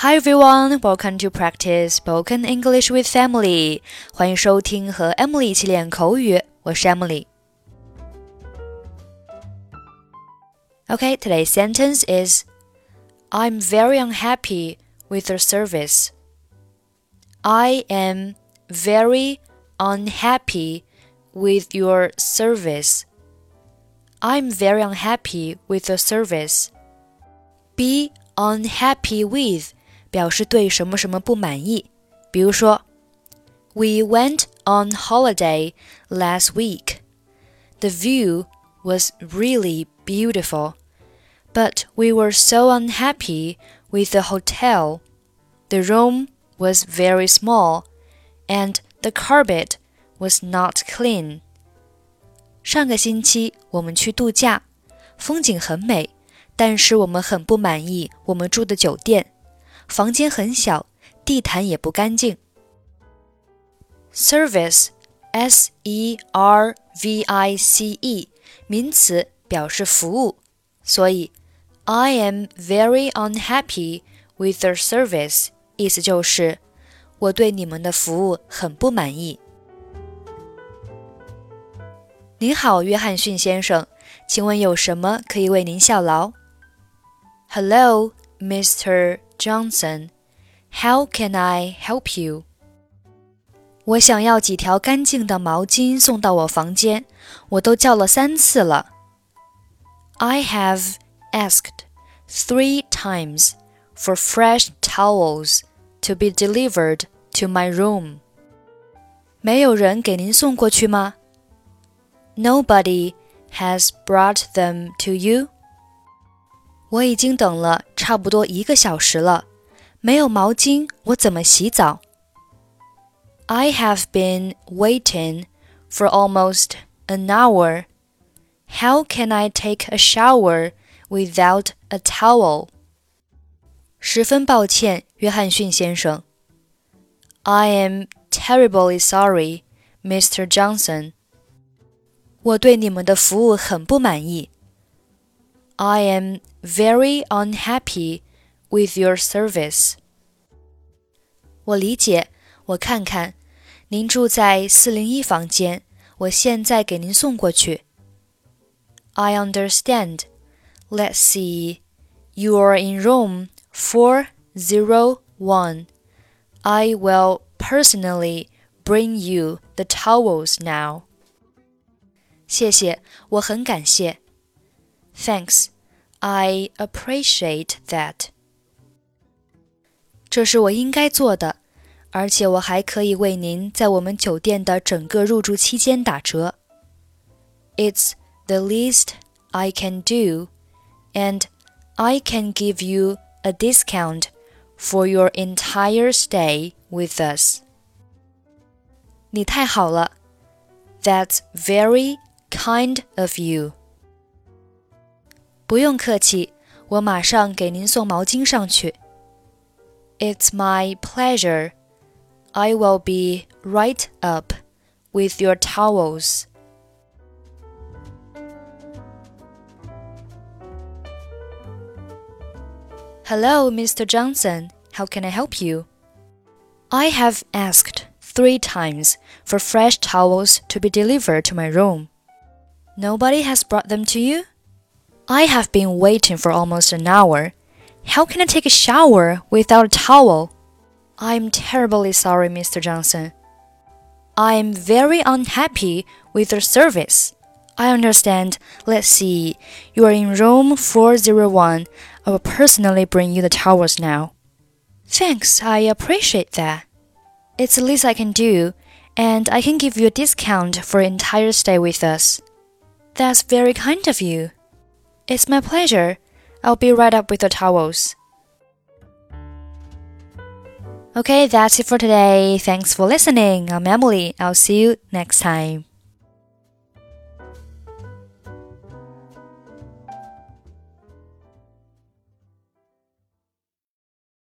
Hi everyone, welcome to practice spoken English with Emily. 欢迎收听和 Emily 一起练口语，我是 Emily。Okay, today's sentence is I'm very unhappy with the service. I am very unhappy with your service. I'm very unhappy with the service. Be unhappy with 表示对什么什么不满意。比如说，We went on holiday last week. The view was really beautiful, but we were so unhappy with the hotel. The room was very small, and the carpet was not clean. 上个星期我们去度假，风景很美，但是我们很不满意我们住的酒店。 房间很小，地毯也不干净。Service, S E R V I C E，名词，表示服务。所以，I am very unhappy with the service，意思就是我对你们的服务很不满意。您好，约翰逊先生，请问有什么可以为您效劳？Hello, Mr. Johnson. How can I help you? 我想要几条干净的毛巾送到我房间，我都叫了三次了。I have asked three times for fresh towels to be delivered to my room. 没有人给您送过去吗？Nobody has brought them to you. 我已经等了差不多一个小时了，没有毛巾，我怎么洗澡？I have been waiting for almost an hour. How can I take a shower without a towel? 十分抱歉，约翰逊先生。I am terribly sorry, Mr. Johnson. 我对你们的服务很不满意。 I am very unhappy with your service. 我理解，我看看，您住在四零一房间，我现在给您送过去。I understand. Let's see. You are in room 401. I will personally bring you the towels now. 谢谢，我很感谢。 Thanks. I appreciate that. 这是我应该做的，而且我还可以为您在我们酒店的整个入住期间打折。It's the least I can do, and I can give you a discount for your entire stay with us. 你太好了，That's very kind of you. 不用客气，我马上给您送毛巾上去。It's my pleasure. I will be right up with your towels. Hello, Mr. Johnson. How can I help you? I have asked three times for fresh towels to be delivered to my room. Nobody has brought them to you? I have been waiting for almost an hour. How can I take a shower without a towel? I'm terribly sorry, Mr. Johnson. I am very unhappy with your service. I understand. Let's see. You are in room 401. I will personally bring you the towels now. Thanks, I appreciate that. It's the least I can do, and I can give you a discount for your entire stay with us. That's very kind of you. It's my pleasure. I'll be right up with the towels. Okay, that's it for today. Thanks for listening. I'm Emily. I'll see you next time.